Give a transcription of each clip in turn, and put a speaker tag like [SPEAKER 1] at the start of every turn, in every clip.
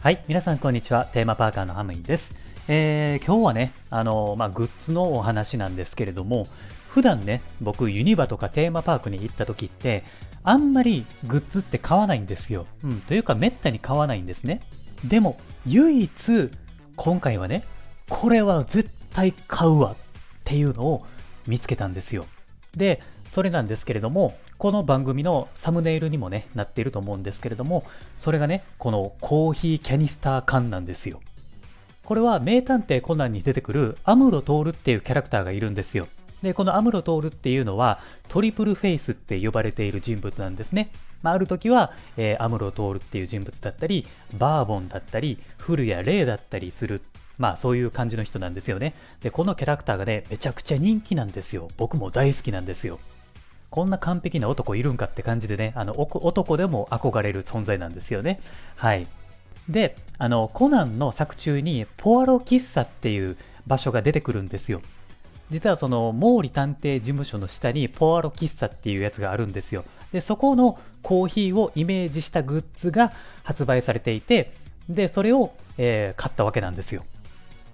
[SPEAKER 1] はい、皆さんこんにちは。テーマパーカーのハムイです。えー、今日はね、あのまあ、グッズのお話なんですけれども、普段ね、僕ユニバとかテーマパークに行った時って、あんまりグッズって買わないんですよ。うん、というかめったに買わないんですね。でも、唯一、今回はね、これは絶対買うわっていうのを見つけたんですよ。で、それなんですけれども、この番組のサムネイルにもね、なっていると思うんですけれども、それがね、このコーヒーキャニスター缶なんですよ。これは名探偵コナンに出てくるアムロトールっていうキャラクターがいるんですよ。で、このアムロトールっていうのはトリプルフェイスって呼ばれている人物なんですね。まあ、ある時は、えー、アムロトールっていう人物だったり、バーボンだったり、フルやレイだったりする。まあそういう感じの人なんですよね。で、このキャラクターがね、めちゃくちゃ人気なんですよ。僕も大好きなんですよ。こんな完璧な男いるんかって感じでね、あの男でも憧れる存在なんですよね。はい。で、あの、コナンの作中にポアロ喫茶っていう場所が出てくるんですよ。実はその毛利探偵事務所の下にポアロ喫茶っていうやつがあるんですよ。で、そこのコーヒーをイメージしたグッズが発売されていて、で、それを、えー、買ったわけなんですよ。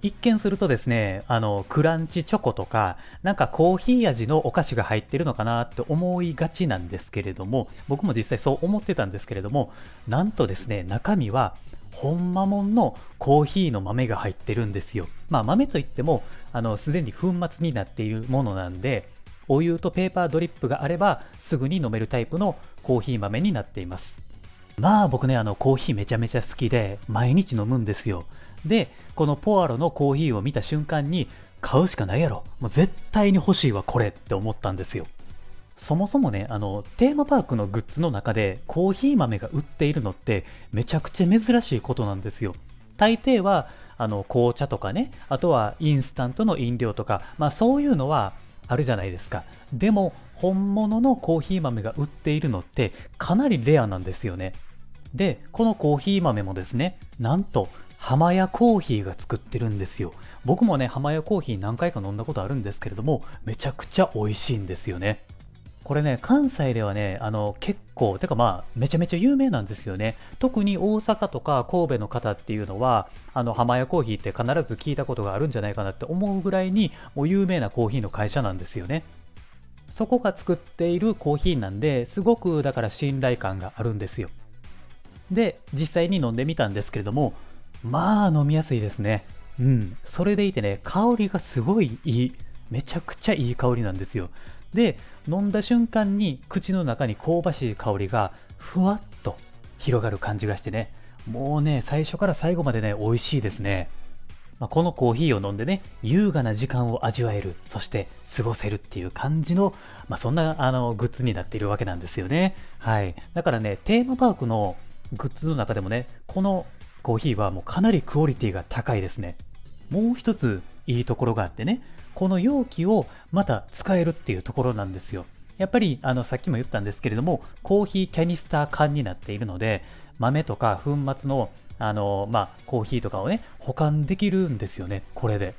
[SPEAKER 1] 一見するとですね、あの、クランチチョコとか、なんかコーヒー味のお菓子が入ってるのかなって思いがちなんですけれども、僕も実際そう思ってたんですけれども、なんとですね、中身は、ほんまもんのコーヒーの豆が入ってるんですよ。まあ豆といっても、あの、すでに粉末になっているものなんで、お湯とペーパードリップがあれば、すぐに飲めるタイプのコーヒー豆になっています。まあ僕ね、あの、コーヒーめちゃめちゃ好きで、毎日飲むんですよ。で、このポアロのコーヒーを見た瞬間に、買うしかないやろ。もう絶対に欲しいわ、これって思ったんですよ。そもそもね、あの、テーマパークのグッズの中でコーヒー豆が売っているのってめちゃくちゃ珍しいことなんですよ。大抵は、あの、紅茶とかね、あとはインスタントの飲料とか、まあそういうのはあるじゃないですか。でも、本物のコーヒー豆が売っているのってかなりレアなんですよね。で、このコーヒー豆もですね、なんと浜屋コーヒーが作ってるんですよ。僕もね、浜屋コーヒー何回か飲んだことあるんですけれども、めちゃくちゃ美味しいんですよね。これね、関西ではね、あの、結構、てかまあ、めちゃめちゃ有名なんですよね。特に大阪とか神戸の方っていうのは、あの、浜屋コーヒーって必ず聞いたことがあるんじゃないかなって思うぐらいに、もう有名なコーヒーの会社なんですよね。そこが作っているコーヒーなんで、すごくだから信頼感があるんですよ。で、実際に飲んでみたんですけれども、まあ飲みやすいですね。うん。それでいてね、香りがすごいいい。めちゃくちゃいい香りなんですよ。で、飲んだ瞬間に口の中に香ばしい香りがふわっと広がる感じがしてね、もうね、最初から最後までね、美味しいですね。まあ、このコーヒーを飲んでね、優雅な時間を味わえる、そして過ごせるっていう感じの、まあ、そんなあのグッズになっているわけなんですよね。はい。だからね、テーマパークのグッズの中でもね、このコーヒーはもうかなりクオリティが高いですね。もう一ついいところがあってね、この容器をまた使えるっていうところなんですよ。やっぱりあのさっきも言ったんですけれども、コーヒーキャニスター缶になっているので、豆とか粉末のあの、まあ、コーヒーとかをね、保管できるんですよね、これで。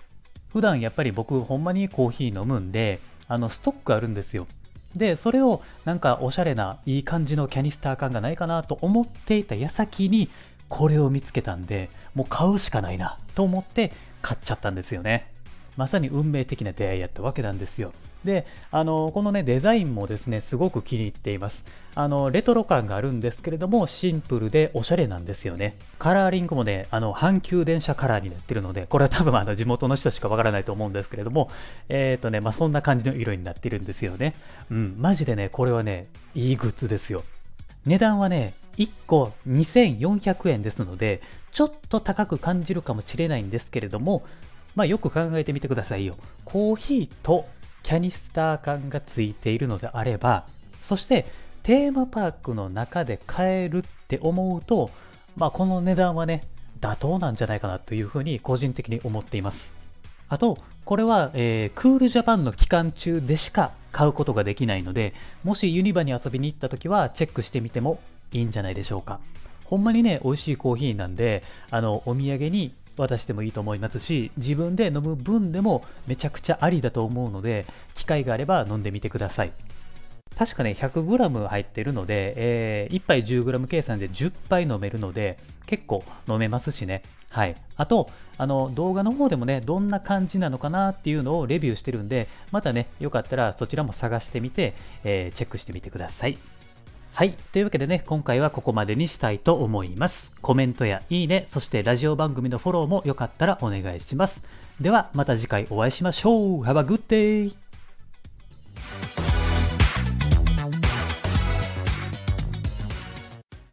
[SPEAKER 1] 普段やっぱり僕、ほんまにコーヒー飲むんで、あの、ストックあるんですよ。で、それをなんかおしゃれないい感じのキャニスター缶がないかなと思っていた矢先に、これを見つけたんで、もう買うしかないなと思って買っちゃったんですよね。まさに運命的な出会いやったわけなんですよ。で、あの、このね、デザインもですね、すごく気に入っています。あの、レトロ感があるんですけれども、シンプルでおしゃれなんですよね。カラーリングもね、あの、阪急電車カラーになってるので、これは多分あの、地元の人しかわからないと思うんですけれども、えっ、ー、とね、まあ、そんな感じの色になってるんですよね。うん、マジでね、これはね、いいグッズですよ。値段はね、1個2400円ですので、ちょっと高く感じるかもしれないんですけれども、まあよく考えてみてくださいよ。コーヒーとキャニスター缶がついているのであれば、そしてテーマパークの中で買えるって思うと、まあこの値段はね、妥当なんじゃないかなというふうに個人的に思っています。あと、これは、えー、クールジャパンの期間中でしか買うことができないので、もしユニバに遊びに行った時はチェックしてみてもいいんじゃないでしょうか。ほんまにね、美味しいコーヒーなんで、あの、お土産に渡してもいいと思いますし、自分で飲む分でもめちゃくちゃありだと思うので、機会があれば飲んでみてください。確かね、100g 入ってるので、えー、1杯 10g 計算で10杯飲めるので、結構飲めますしね。はい。あと、あの、動画の方でもね、どんな感じなのかなっていうのをレビューしてるんで、またね、よかったらそちらも探してみて、えー、チェックしてみてください。はい。というわけでね、今回はここまでにしたいと思います。コメントやいいね、そしてラジオ番組のフォローもよかったらお願いします。では、また次回お会いしましょう。Have a good day!